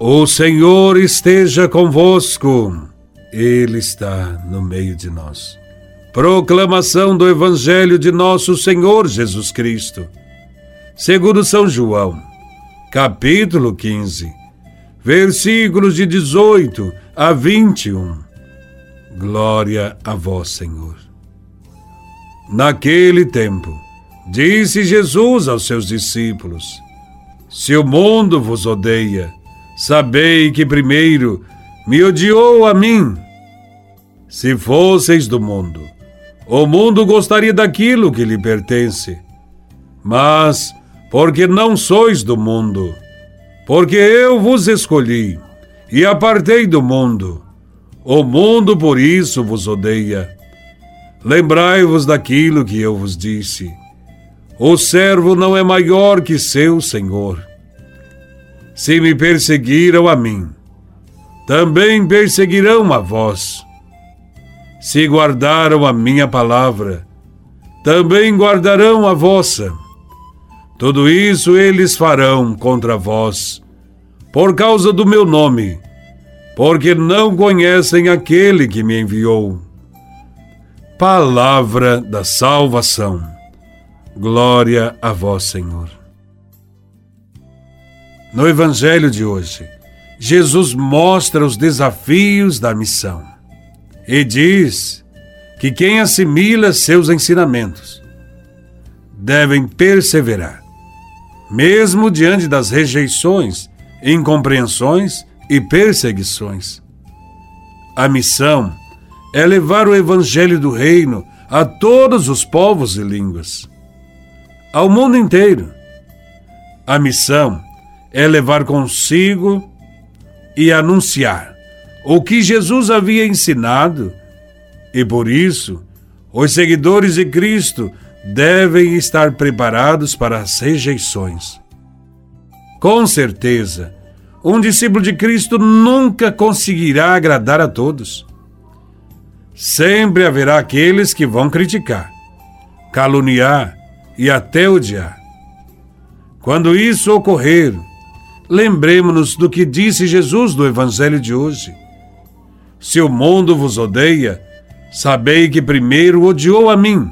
O Senhor esteja convosco, Ele está no meio de nós. Proclamação do Evangelho de Nosso Senhor Jesus Cristo, segundo São João, capítulo 15, versículos de 18 a 21. Glória a Vós, Senhor. Naquele tempo, disse Jesus aos seus discípulos: Se o mundo vos odeia, sabei que primeiro me odiou a mim. Se fosseis do mundo, o mundo gostaria daquilo que lhe pertence. Mas, porque não sois do mundo, porque eu vos escolhi e apartei do mundo, o mundo por isso vos odeia. Lembrai-vos daquilo que eu vos disse. O servo não é maior que seu senhor. Se me perseguiram a mim, também perseguirão a vós. Se guardaram a minha palavra, também guardarão a vossa. Tudo isso eles farão contra vós, por causa do meu nome, porque não conhecem aquele que me enviou. Palavra da salvação. Glória a vós, Senhor. No Evangelho de hoje, Jesus mostra os desafios da missão e diz que quem assimila seus ensinamentos devem perseverar, mesmo diante das rejeições, incompreensões e perseguições. A missão é levar o Evangelho do Reino a todos os povos e línguas, ao mundo inteiro. A missão é levar consigo e anunciar o que Jesus havia ensinado, e por isso os seguidores de Cristo devem estar preparados para as rejeições. Com certeza, um discípulo de Cristo nunca conseguirá agradar a todos. Sempre haverá aqueles que vão criticar, caluniar e até odiar. Quando isso ocorrer, lembremos-nos do que disse Jesus no Evangelho de hoje. Se o mundo vos odeia, sabei que primeiro odiou a mim.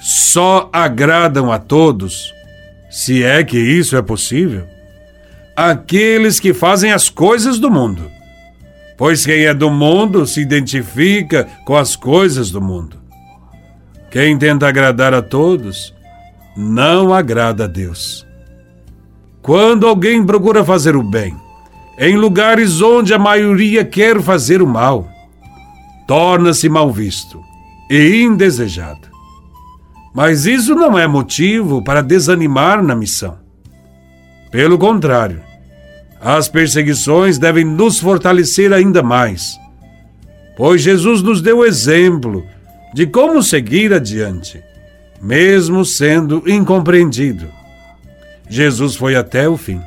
Só agradam a todos, se é que isso é possível, aqueles que fazem as coisas do mundo pois quem é do mundo se identifica com as coisas do mundo. Quem tenta agradar a todos, não agrada a Deus. Quando alguém procura fazer o bem, em lugares onde a maioria quer fazer o mal, torna-se mal visto e indesejado. Mas isso não é motivo para desanimar na missão. Pelo contrário, as perseguições devem nos fortalecer ainda mais, pois Jesus nos deu exemplo de como seguir adiante, mesmo sendo incompreendido. Jesus foi até o fim.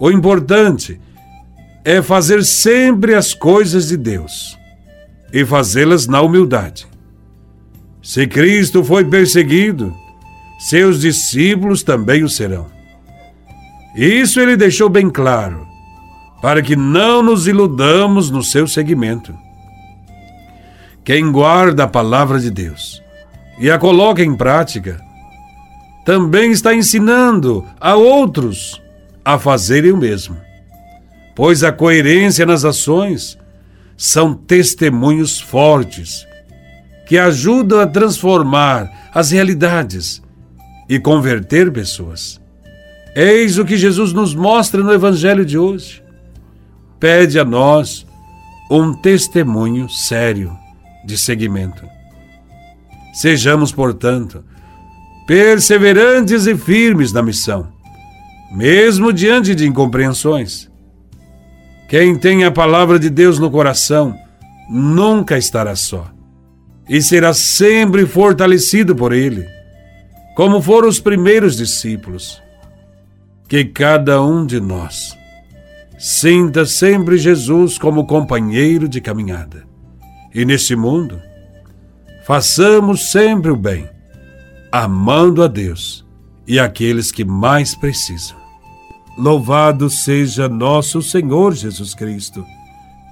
O importante é fazer sempre as coisas de Deus e fazê-las na humildade. Se Cristo foi perseguido, seus discípulos também o serão. Isso ele deixou bem claro, para que não nos iludamos no seu seguimento. Quem guarda a palavra de Deus e a coloca em prática, também está ensinando a outros a fazerem o mesmo. Pois a coerência nas ações são testemunhos fortes que ajudam a transformar as realidades e converter pessoas. Eis o que Jesus nos mostra no Evangelho de hoje. Pede a nós um testemunho sério de seguimento. Sejamos, portanto, perseverantes e firmes na missão, mesmo diante de incompreensões. Quem tem a palavra de Deus no coração nunca estará só e será sempre fortalecido por Ele, como foram os primeiros discípulos que cada um de nós sinta sempre Jesus como companheiro de caminhada. E nesse mundo, façamos sempre o bem, amando a Deus e aqueles que mais precisam. Louvado seja nosso Senhor Jesus Cristo,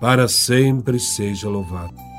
para sempre seja louvado.